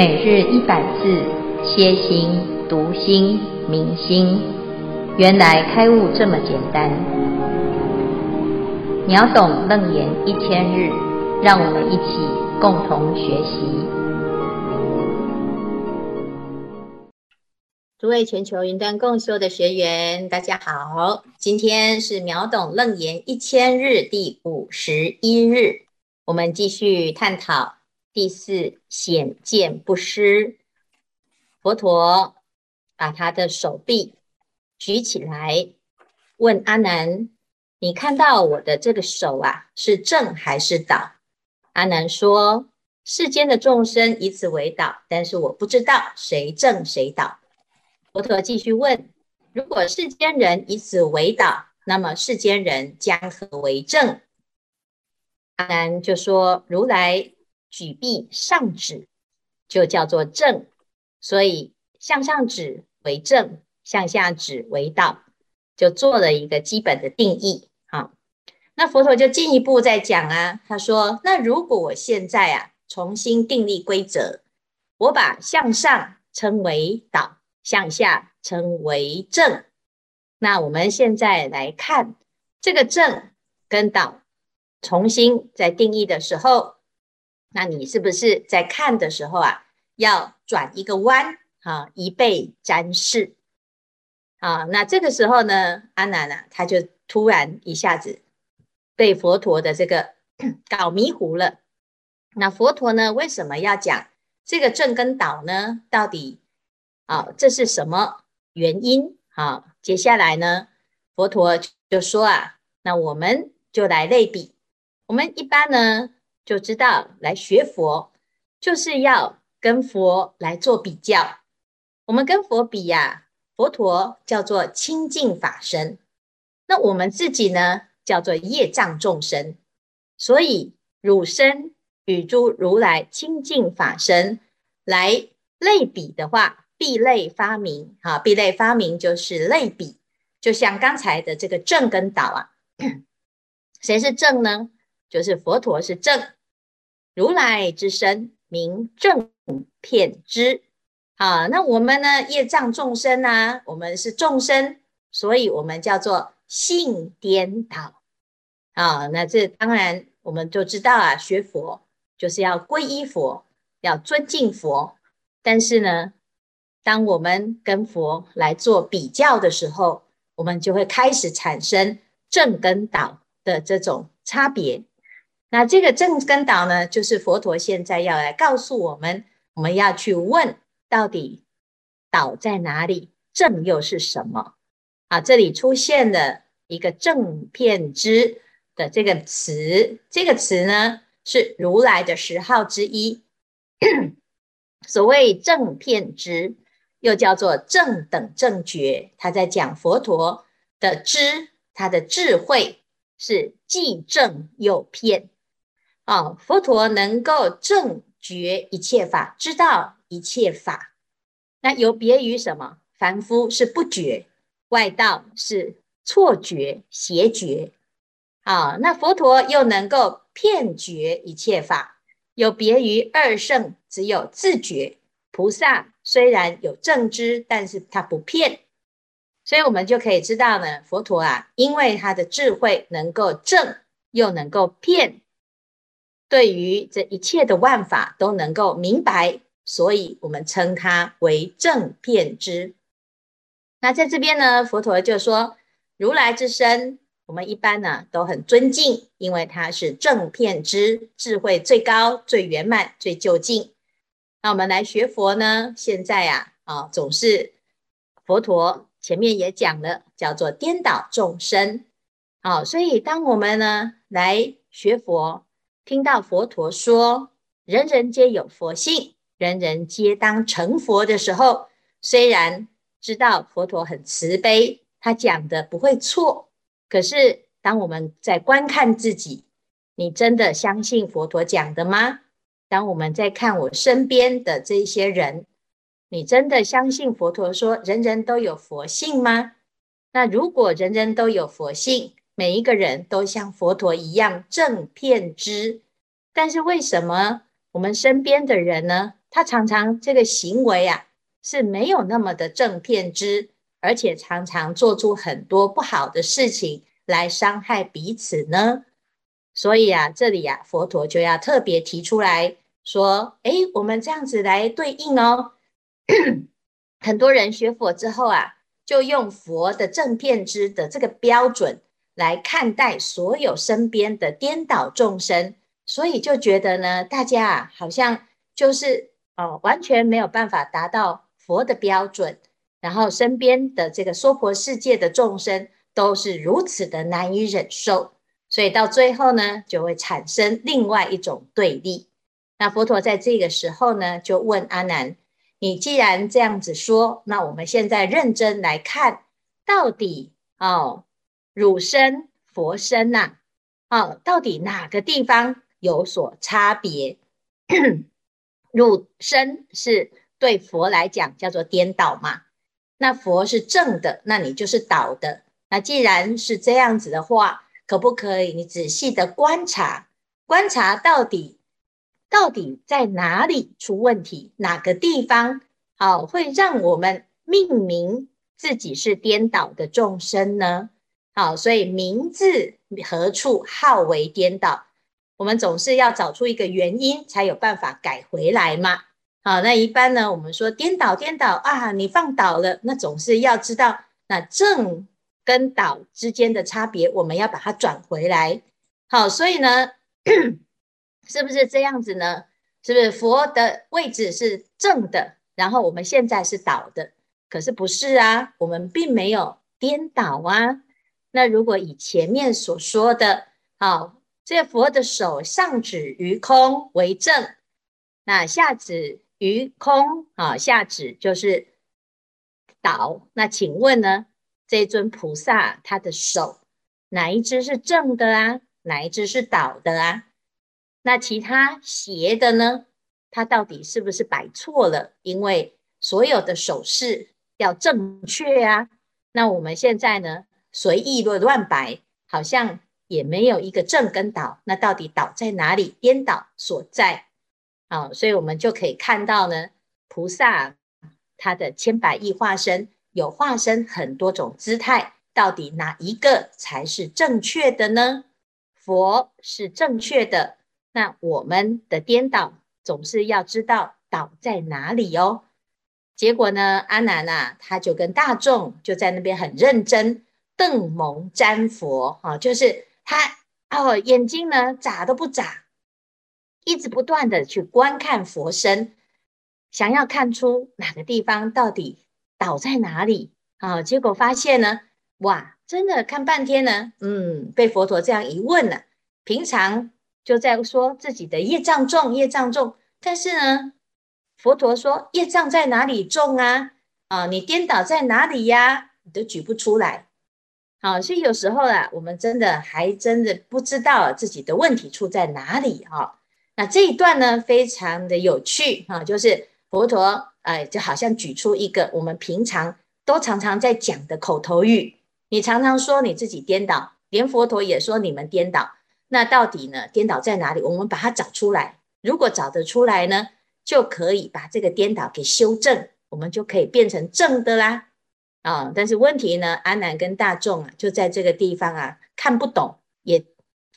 每日一百字，歇心、读心、明心，原来开悟这么简单。秒懂楞严一千日，让我们一起共同学习。诸位全球云端共修的学员，大家好，今天是秒懂楞严一千日第五十一日，我们继续探讨。第四显见不失，佛陀把他的手臂举起来，问阿难：“你看到我的这个手啊，是正还是倒？”阿难说：“世间的众生以此为倒，但是我不知道谁正谁倒。”佛陀继续问：“如果世间人以此为倒，那么世间人将何为正？”阿难就说：“如来。”举臂上指就叫做正，所以向上指为正，向下指为倒，就做了一个基本的定义。好，那佛陀就进一步再讲啊，他说：那如果我现在啊重新订立规则，我把向上称为倒，向下称为正，那我们现在来看这个正跟倒，重新在定义的时候。那你是不是在看的时候啊，要转一个弯啊，以备瞻视啊？那这个时候呢，阿难啊，他就突然一下子被佛陀的这个 搞迷糊了。那佛陀呢，为什么要讲这个正跟岛呢？到底啊，这是什么原因？啊，接下来呢，佛陀就说啊，那我们就来类比，我们一般呢。就知道来学佛，就是要跟佛来做比较。我们跟佛比呀，佛陀叫做清净法身，那我们自己呢，叫做业障众生。所以汝身与诸如来清净法身来类比的话，必类发明啊，必类发明就是类比。就像刚才的这个正跟倒啊，谁是正呢？就是佛陀是正。如来之身名正片之，啊，那我们呢？业障众生啊，我们是众生，所以我们叫做性颠倒。啊，那这当然我们就知道啊，学佛就是要皈依佛，要尊敬佛。但是呢，当我们跟佛来做比较的时候，我们就会开始产生正跟倒的这种差别。那这个正跟导呢，就是佛陀现在要来告诉我们，我们要去问到底倒在哪里，正又是什么？啊，这里出现了一个正遍知的这个词，这个词呢是如来的十号之一。所谓正遍知，又叫做正等正觉，他在讲佛陀的知，他的智慧是既正又遍。哦，佛陀能够正觉一切法，知道一切法，那有别于什么？凡夫是不觉，外道是错觉、邪觉。啊、那佛陀又能够骗觉一切法，有别于二圣，只有自觉。菩萨虽然有正知，但是他不骗，所以我们就可以知道呢，佛陀啊，因为他的智慧能够正，又能够骗。对于这一切的万法都能够明白，所以我们称它为正遍知。那在这边呢，佛陀就说，如来之身，我们一般呢都很尊敬，因为他是正遍知，智慧最高、最圆满、最究竟。那我们来学佛呢，现在啊，啊，总是佛陀前面也讲了，叫做颠倒众生。好，所以当我们呢来学佛。听到佛陀说“人人皆有佛性，人人皆当成佛”的时候，虽然知道佛陀很慈悲，他讲的不会错，可是当我们在观看自己，你真的相信佛陀讲的吗？当我们在看我身边的这些人，你真的相信佛陀说“人人都有佛性”吗？那如果人人都有佛性，每一个人都像佛陀一样正片知，但是为什么我们身边的人呢，他常常这个行为啊是没有那么的正片知，而且常常做出很多不好的事情来伤害彼此呢？所以啊，这里啊，佛陀就要特别提出来说：哎，我们这样子来对应哦。很多人学佛之后啊，就用佛的正片知的这个标准来看待所有身边的颠倒众生，所以就觉得呢，大家啊，好像就是哦，完全没有办法达到佛的标准，然后身边的这个娑婆世界的众生都是如此的难以忍受。所以到最后呢，就会产生另外一种对立。那佛陀在这个时候呢，就问阿难：“你既然这样子说，那我们现在认真来看，到底哦，汝身、佛身呐，哦，到底哪个地方有所差别？汝身是对佛来讲叫做颠倒嘛？那佛是正的，那你就是倒的。那既然是这样子的话，可不可以？你仔细的观察，观察到底到底在哪里出问题？哪个地方好会让我们命名自己是颠倒的众生呢？好，所以名字何处号为颠倒？我们总是要找出一个原因，才有办法改回来嘛。好，那一般呢，我们说颠倒颠倒啊，你放倒了，那总是要知道那正。跟倒之间的差别，我们要把它转回来。好，所以呢，是不是这样子呢？是不是佛的位置是正的，然后我们现在是倒的？可是不是啊，我们并没有颠倒啊。那如果以前面所说的，好，这佛的手上指于空为正，那下指于空，啊，下指就是倒。那请问呢？这尊菩萨，他的手哪一只是正的啊？哪一只是倒的啊？那其他斜的呢？他到底是不是摆错了？因为所有的手势要正确啊。那我们现在呢，随意乱乱摆，好像也没有一个正跟倒。那到底倒在哪里？颠倒所在。好，所以我们就可以看到呢，菩萨他的千百亿化身。有化身很多种姿态，到底哪一个才是正确的呢？佛是正确的，那我们的颠倒总是要知道倒在哪里哦。结果呢，阿难啊，他就跟大众就在那边很认真瞪蒙瞻佛啊，就是他哦眼睛呢眨都不眨，一直不断的去观看佛身，想要看出哪个地方到底。倒在哪里啊？结果发现呢，哇，真的看半天呢，嗯，被佛陀这样一问呢，平常就在说自己的业障重，业障重，但是呢，佛陀说业障在哪里重啊？啊，你颠倒在哪里呀？你都举不出来。好，所以有时候啊，我们真的还真的不知道自己的问题出在哪里哈。那这一段呢，非常的有趣哈，就是佛陀。哎，就好像举出一个我们平常都常常在讲的口头语，你常常说你自己颠倒，连佛陀也说你们颠倒。那到底呢？颠倒在哪里？我们把它找出来。如果找得出来呢，就可以把这个颠倒给修正，我们就可以变成正的啦。啊、但是问题呢，阿难跟大众啊，就在这个地方啊，看不懂，也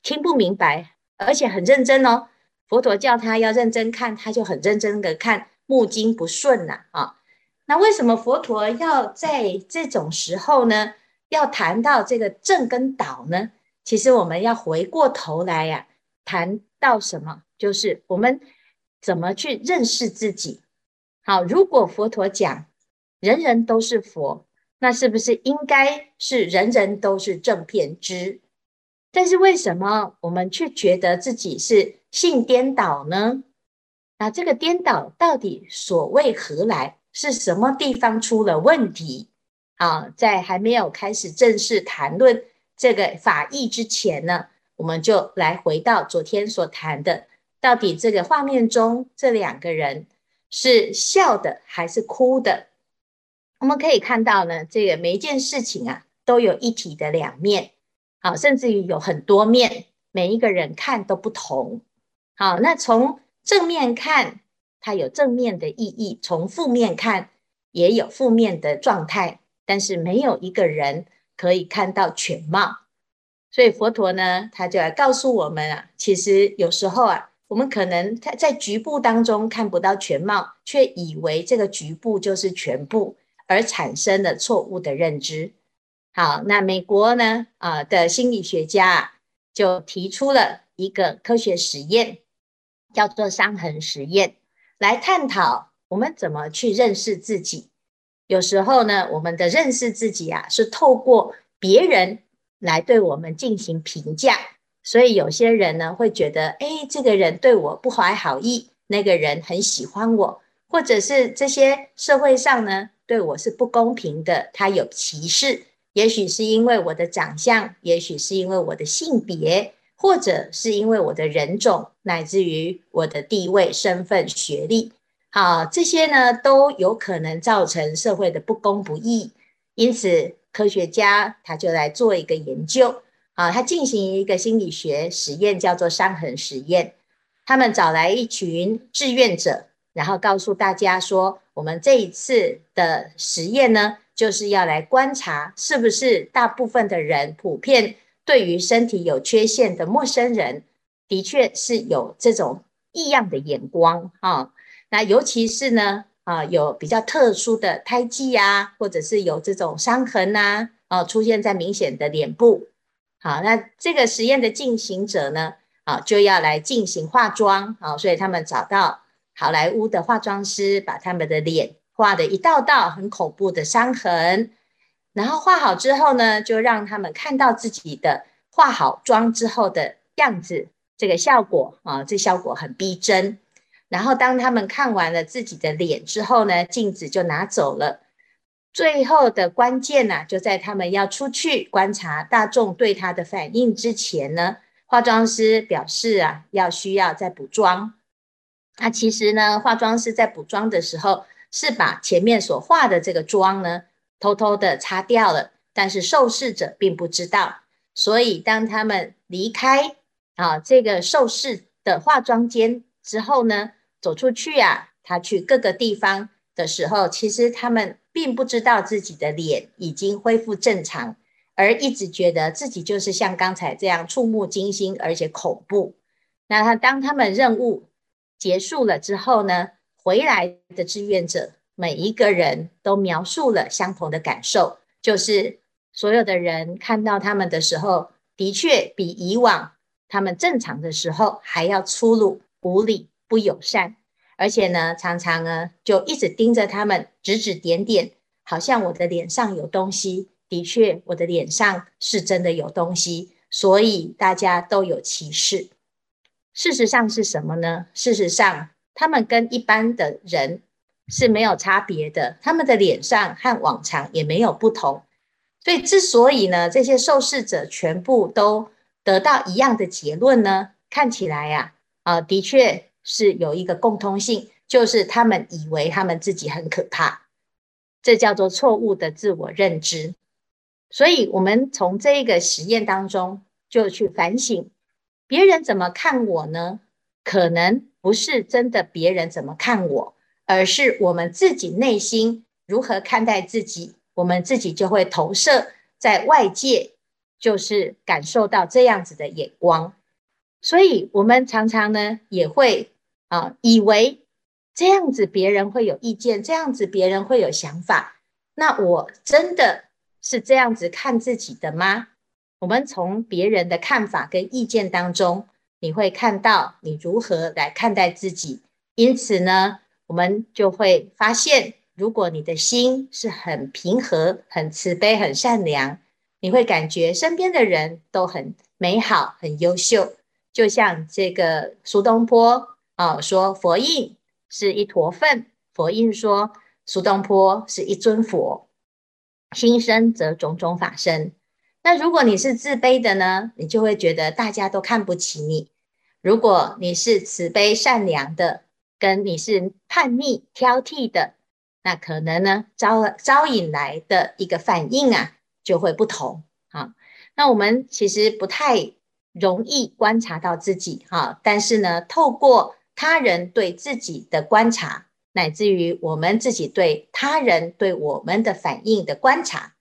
听不明白，而且很认真哦。佛陀叫他要认真看，他就很认真的看。目睛不顺呐，啊，那为什么佛陀要在这种时候呢，要谈到这个正跟倒呢？其实我们要回过头来呀，谈到什么，就是我们怎么去认识自己。好，如果佛陀讲人人都是佛，那是不是应该是人人都是正片知？但是为什么我们却觉得自己是性颠倒呢？那这个颠倒到底所为何来？是什么地方出了问题？啊，在还没有开始正式谈论这个法义之前呢，我们就来回到昨天所谈的，到底这个画面中这两个人是笑的还是哭的？我们可以看到呢，这个每一件事情啊，都有一体的两面，好，甚至于有很多面，每一个人看都不同。好，那从正面看，它有正面的意义，从负面看也有负面的状态，但是没有一个人可以看到全貌。所以佛陀呢，他就来告诉我们啊，其实有时候啊，我们可能在在局部当中看不到全貌，却以为这个局部就是全部，而产生了错误的认知。好，那美国呢，啊的心理学家，就提出了一个科学实验，叫做伤痕实验，来探讨我们怎么去认识自己。有时候呢，我们的认识自己啊，是透过别人。来对我们进行评价，所以有些人呢会觉得，哎，这个人对我不怀好意，那个人很喜欢我，或者是这些社会上呢对我是不公平的，他有歧视，也许是因为我的长相，也许是因为我的性别，或者是因为我的人种，乃至于我的地位、身份、学历，好，这些呢都有可能造成社会的不公不义，因此。科学家他就来做一个研究啊，他进行一个心理学实验，叫做伤痕实验。他们找来一群志愿者，然后告诉大家说，我们这一次的实验呢，就是要来观察是不是大部分的人普遍对于身体有缺陷的陌生人，的确是有这种异样的眼光啊。那尤其是呢。啊，有比较特殊的胎记啊，或者是有这种伤痕呐、啊，啊，出现在明显的脸部。好，那这个实验的进行者呢，啊，就要来进行化妆。啊，所以他们找到好莱坞的化妆师，把他们的脸画的一道道很恐怖的伤痕，然后画好之后呢，就让他们看到自己的化好妆之后的样子，这个效果啊，这效果很逼真。然后，当他们看完了自己的脸之后呢，镜子就拿走了。最后的关键呢、啊，就在他们要出去观察大众对他的反应之前呢，化妆师表示啊，要需要再补妆。那其实呢，化妆师在补妆的时候，是把前面所化的这个妆呢，偷偷的擦掉了，但是受试者并不知道。所以，当他们离开啊这个受试的化妆间之后呢，走出去啊，他去各个地方的时候，其实他们并不知道自己的脸已经恢复正常，而一直觉得自己就是像刚才这样触目惊心，而且恐怖。那他当他们任务结束了之后呢，回来的志愿者每一个人都描述了相同的感受，就是所有的人看到他们的时候，的确比以往他们正常的时候还要粗鲁无礼。不友善，而且呢，常常呢就一直盯着他们，指指点点，好像我的脸上有东西。的确，我的脸上是真的有东西，所以大家都有歧视。事实上是什么呢？事实上，他们跟一般的人是没有差别的，他们的脸上和往常也没有不同。所以，之所以呢，这些受试者全部都得到一样的结论呢，看起来呀，啊，的确。是有一个共通性，就是他们以为他们自己很可怕，这叫做错误的自我认知。所以，我们从这个实验当中就去反省，别人怎么看我呢？可能不是真的别人怎么看我，而是我们自己内心如何看待自己，我们自己就会投射在外界，就是感受到这样子的眼光。所以，我们常常呢也会。啊，以为这样子别人会有意见，这样子别人会有想法，那我真的是这样子看自己的吗？我们从别人的看法跟意见当中，你会看到你如何来看待自己。因此呢，我们就会发现，如果你的心是很平和、很慈悲、很善良，你会感觉身边的人都很美好、很优秀。就像这个苏东坡。啊，说佛印是一坨粪，佛印说苏东坡是一尊佛，心生则种种法生。那如果你是自卑的呢，你就会觉得大家都看不起你；如果你是慈悲善良的，跟你是叛逆挑剔的，那可能呢招招引来的一个反应啊就会不同。啊，那我们其实不太容易观察到自己哈，但是呢，透过他人对自己的观察，乃至于我们自己对他人对我们的反应的观察，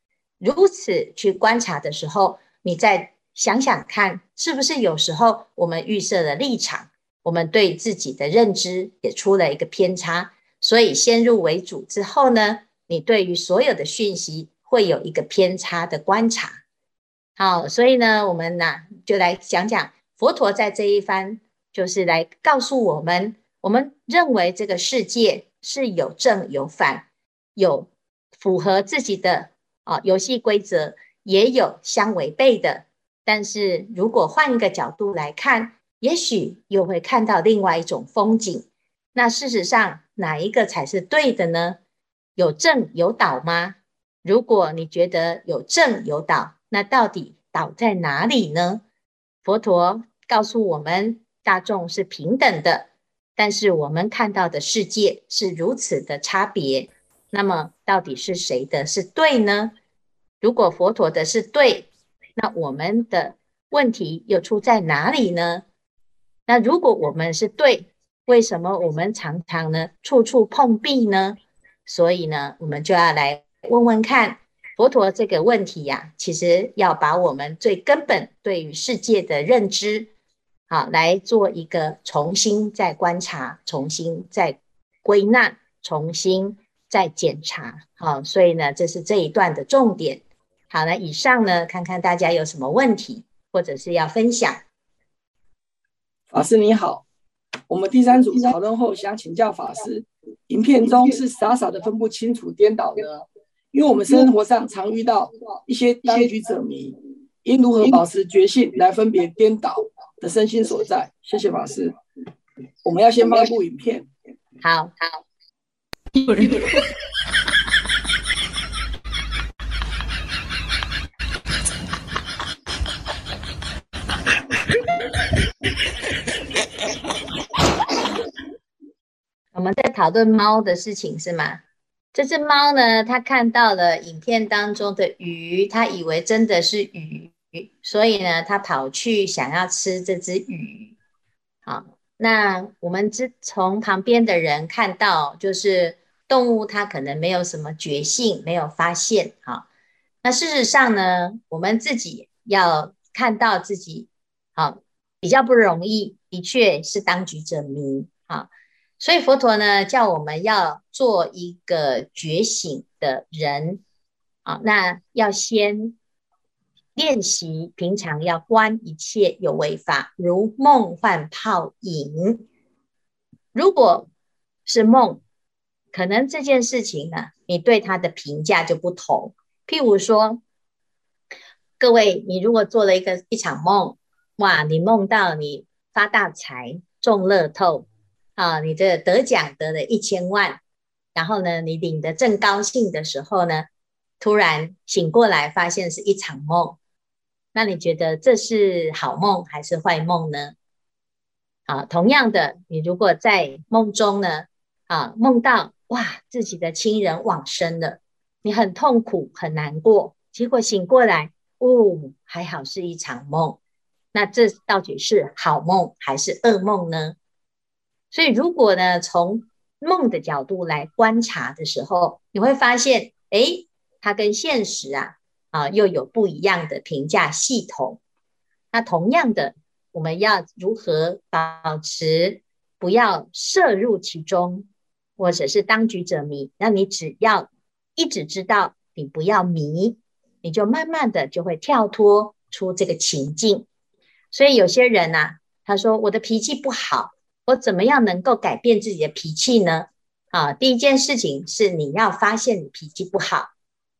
如此去观察的时候，你再想想看，是不是有时候我们预设的立场，我们对自己的认知也出了一个偏差，所以先入为主之后呢，你对于所有的讯息会有一个偏差的观察。好，所以呢，我们呢就来讲讲佛陀在这一番，就是来告诉我们，我们认为这个世界是有正有反，有符合自己的啊游戏规则，也有相违背的。但是如果换一个角度来看，也许又会看到另外一种风景。那事实上，哪一个才是对的呢？有正有倒吗？如果你觉得有正有倒，那到底倒在哪里呢？佛陀告诉我们，大众是平等的，但是我们看到的世界是如此的差别。那么，到底是谁的是对呢？如果佛陀的是对，那我们的问题又出在哪里呢？那如果我们是对，为什么我们常常呢处处碰壁呢？所以呢，我们就要来问问看佛陀这个问题呀、其实要把我们最根本对于世界的认知，好来做一个重新再观察、重新再归纳、重新再检查。好，所以呢，这是这一段的重点。好，那以上呢，看看大家有什么问题，或者是要分享。法师你好，我们第三组讨论后想请教法师，影片中是傻傻的分不清楚颠倒的？因为我们生活上常遇到一些当局者迷，应如何保持觉性来分别颠倒的身心所在？谢谢法师。我们要先发布影片。好好。我们在讨论猫的事情是吗？这只猫呢，它看到了影片当中的鱼，它以为真的是鱼，所以呢，它跑去想要吃这只鱼。好，那我们只从旁边的人看到，就是动物它可能没有什么觉性，没有发现。哈，那事实上呢，我们自己要看到自己，好，比较不容易，的确是当局者迷。好。所以佛陀呢，叫我们要做一个觉醒的人啊，那要先练习，平常要观一切有为法，如梦幻泡影。如果是梦，可能这件事情呢，你对他的评价就不同。譬如说，各位，你如果做了一个一场梦，哇，你梦到你发大财，中乐透。啊，你这得奖得了一千万，然后呢，你领得正高兴的时候呢，突然醒过来发现是一场梦，那你觉得这是好梦还是坏梦呢？啊，同样的，你如果在梦中呢，啊，梦到哇自己的亲人往生了，你很痛苦很难过，结果醒过来，哦，还好是一场梦，那这到底是好梦还是噩梦呢？所以，如果呢，从梦的角度来观察的时候，你会发现，诶，它跟现实啊，啊，又有不一样的评价系统。那同样的，我们要如何保持不要涉入其中，或者是当局者迷？那你只要一直知道你不要迷，你就慢慢的就会跳脱出这个情境。所以有些人呐，他说我的脾气不好。我怎么样能够改变自己的脾气呢？啊，第一件事情是你要发现你脾气不好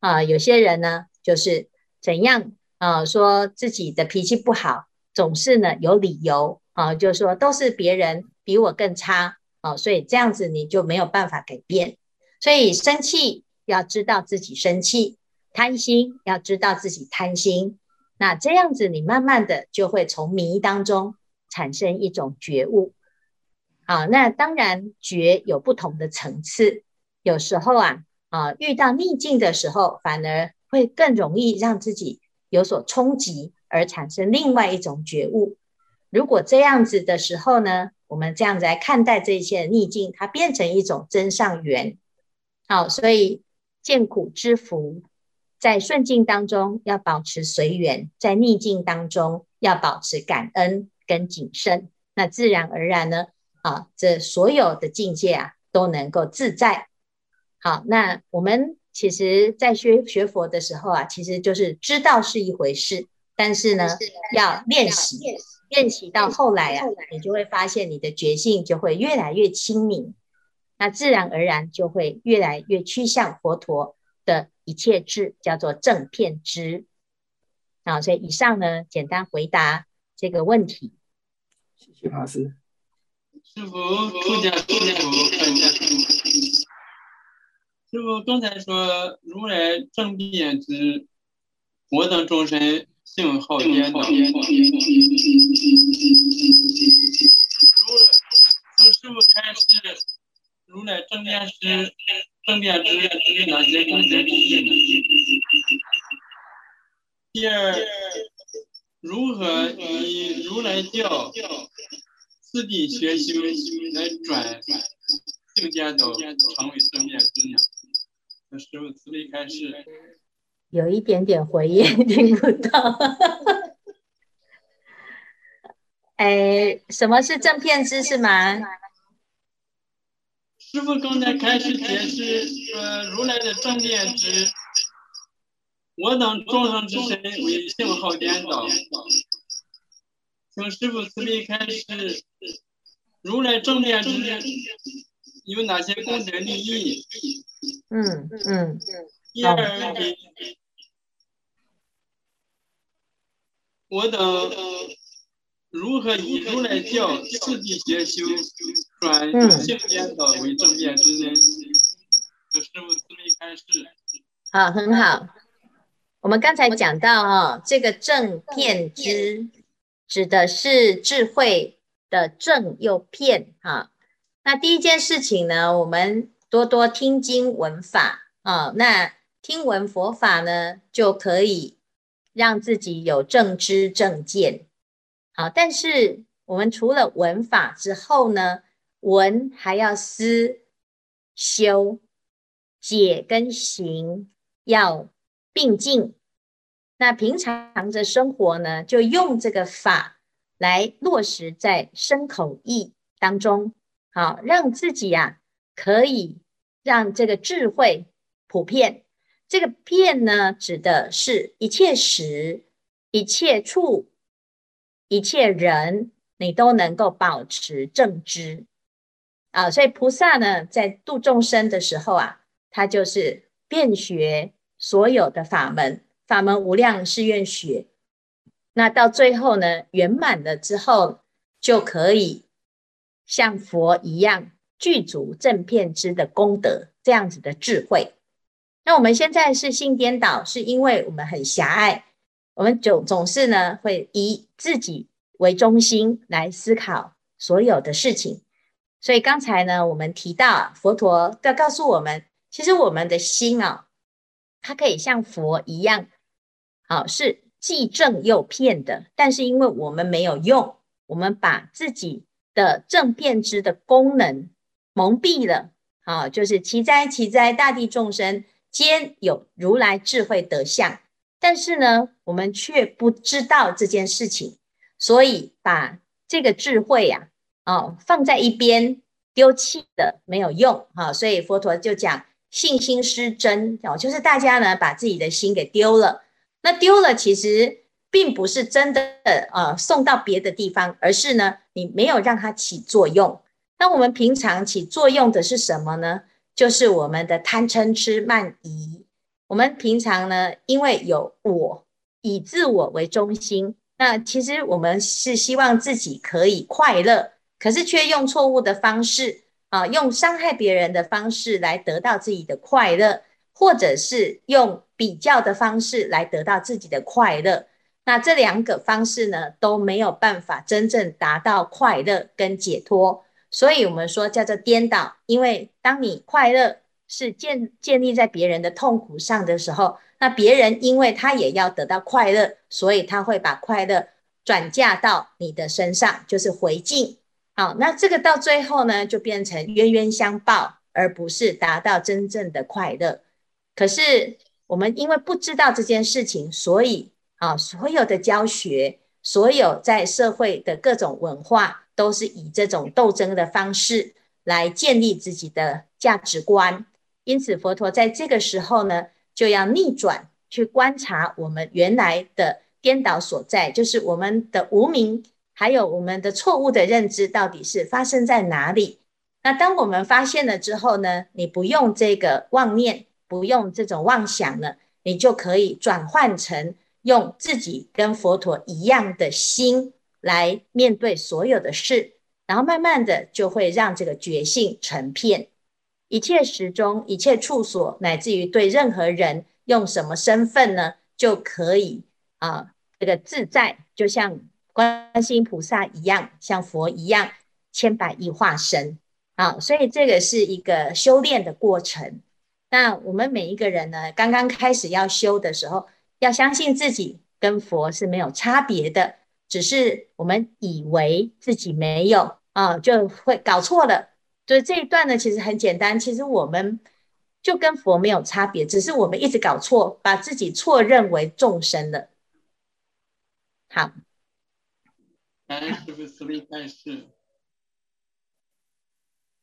啊。有些人呢，就是怎样啊，说自己的脾气不好，总是呢有理由啊，就说都是别人比我更差哦，所以这样子你就没有办法改变。所以生气要知道自己生气，贪心要知道自己贪心，那这样子你慢慢的就会从迷当中产生一种觉悟。啊，那当然觉有不同的层次，有时候啊啊遇到逆境的时候，反而会更容易让自己有所冲击，而产生另外一种觉悟。如果这样子的时候呢，我们这样子来看待这一切的逆境，它变成一种真上缘。好，所以见苦知福，在顺境当中要保持随缘，在逆境当中要保持感恩跟谨慎，那自然而然呢，啊，这所有的境界啊都能够自在。好，那我们其实在学学佛的时候啊，其实就是知道是一回事，但是呢，要练习，练习到后来啊，你就会发现你的觉性就会越来越清明。那自然而然就会越来越趋向佛陀的一切智，叫做正遍知。啊，所以以上呢，简单回答这个问题。谢谢法师。师父，出家师父，师父刚才说如来正遍知，我等众生性好颠倒。如从师傅开始。如来正念师，正遍知有哪些功德利益呢？第二，如何以如来教次第学修来转性颠倒，成为正遍知呢？那师傅慈悲开示。有一点点回音，听不到。哎，什么是正片知是吗？师傅刚才开始解释，说如来的正遍知，我等众生之身为性好颠倒，请师傅慈悲开示，如来正遍知有哪些功德利益？嗯嗯。第二问我等。如何以如来教次第学修，转性颠倒为正遍知呢？这师父慈悲开示。好，很好。我们刚才讲到哈、哦，这个正遍知指的是智慧的正又遍哈。那第一件事情呢，我们多多听经闻法啊。那听闻佛法呢，就可以让自己有正知正见。好，但是我们除了闻法之后呢，闻还要思修解跟行要并进。那平常的生活呢，就用这个法来落实在身口意当中，好，让自己呀、啊、可以让这个智慧普遍。这个遍呢，指的是一切时、一切处。一切人，你都能够保持正知啊！所以菩萨呢，在度众生的时候啊，他就是遍学所有的法门，法门无量誓愿学。那到最后呢，圆满了之后，就可以像佛一样具足正遍知的功德，这样子的智慧。那我们现在是性颠倒，是因为我们很狭隘。我们总总是呢，会以自己为中心来思考所有的事情，所以刚才呢，我们提到佛陀要告诉我们，其实我们的心啊，它可以像佛一样，好，是既正又骗的，但是因为我们没有用，我们把自己的正遍知的功能蒙蔽了，好，就是奇哉奇哉，大地众生皆有如来智慧德相。但是呢，我们却不知道这件事情，所以把这个智慧呀、啊，哦，放在一边丢弃的没有用哈、所以佛陀就讲信心失真哦，就是大家呢把自己的心给丢了。那丢了其实并不是真的呃送到别的地方，而是呢你没有让它起作用。那我们平常起作用的是什么呢？就是我们的贪嗔痴慢疑。我们平常呢，因为有我，以自我为中心，那其实我们是希望自己可以快乐，可是却用错误的方式啊，用伤害别人的方式来得到自己的快乐，或者是用比较的方式来得到自己的快乐。那这两个方式呢，都没有办法真正达到快乐跟解脱，所以我们说叫做颠倒，因为当你快乐。是建建立在别人的痛苦上的时候，那别人因为他也要得到快乐，所以他会把快乐转嫁到你的身上，就是回敬。好，那这个到最后呢，就变成冤冤相报，而不是达到真正的快乐。可是我们因为不知道这件事情，所以啊，所有的教学，所有在社会的各种文化，都是以这种斗争的方式来建立自己的价值观。因此，佛陀在这个时候呢，就要逆转，去观察我们原来的颠倒所在，就是我们的无明。还有我们的错误的认知到底是发生在哪里？那当我们发现了之后呢，你不用这个妄念，不用这种妄想了，你就可以转换成用自己跟佛陀一样的心来面对所有的事，然后慢慢的就会让这个觉性成片，一切时中，一切处所，乃至于对任何人用什么身份呢，就可以啊，这个自在，就像。观世音菩萨一样，像佛一样，千百亿化身啊，所以这个是一个修炼的过程。那我们每一个人呢，刚刚开始要修的时候，要相信自己跟佛是没有差别的，只是我们以为自己没有啊，就会搞错了。所以这一段呢，其实很简单，其实我们就跟佛没有差别，只是我们一直搞错，把自己错认为众生了。好。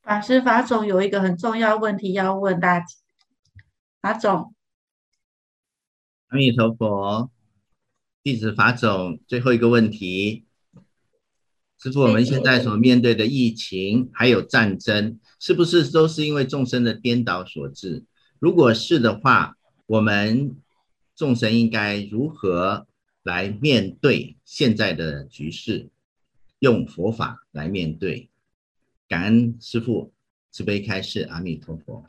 法师法总有一个很重要问题要问大家，法总。阿弥陀佛，弟子法总最后一个问题，师父，我们现在所面对的疫情还有战争，是不是都是因为众生的颠倒所致？如果是的话，我们众生应该如何来面对现在的局势？用佛法来面对，感恩师父慈悲开示，阿弥陀佛。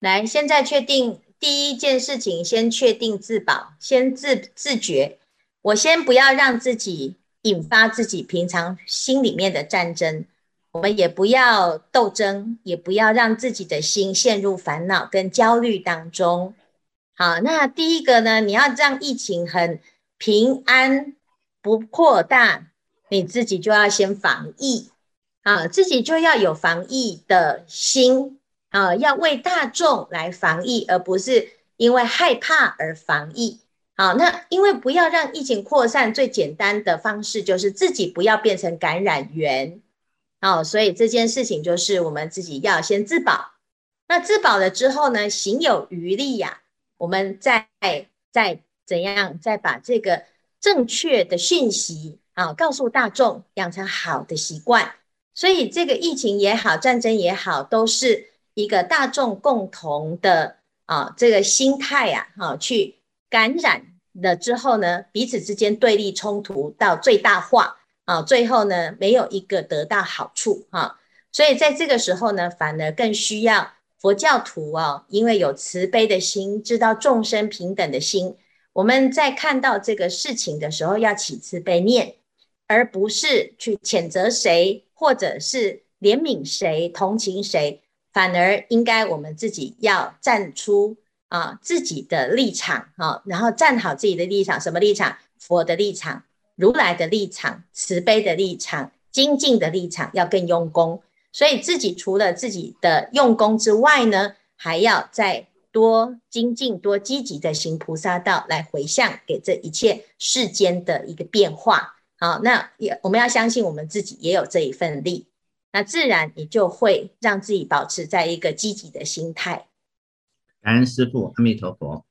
来，现在确定第一件事情，先确定自保，先自自觉。我先不要让自己引发自己平常心里面的战争，我们也不要斗争，也不要让自己的心陷入烦恼跟焦虑当中。好，那第一个呢，你要让疫情很平安。不扩大，你自己就要先防疫啊，自己就要有防疫的心啊，要为大众来防疫，而不是因为害怕而防疫。好，那因为不要让疫情扩散，最简单的方式就是自己不要变成感染源。哦，所以这件事情就是我们自己要先自保。那自保了之后呢，行有余力呀，我们再再怎样，再把这个。正确的讯息啊，告诉大众，养成好的习惯。所以这个疫情也好，战争也好，都是一个大众共同的啊，这个心态啊，哈，去感染了之后呢，彼此之间对立冲突到最大化啊，最后呢，没有一个得到好处哈。所以在这个时候呢，反而更需要佛教徒啊，因为有慈悲的心，知道众生平等的心。我们在看到这个事情的时候，要起慈悲念，而不是去谴责谁，或者是怜悯谁、同情谁，反而应该我们自己要站出啊自己的立场啊，然后站好自己的立场，什么立场？佛的立场、如来的立场、慈悲的立场、精进的立场，要更用功。所以自己除了自己的用功之外呢，还要再。多精进、多积极的行菩萨道，来回向给这一切世间的一个变化。好，那也我们要相信我们自己也有这一份力，那自然你就会让自己保持在一个积极的心态。感恩师父，阿弥陀佛。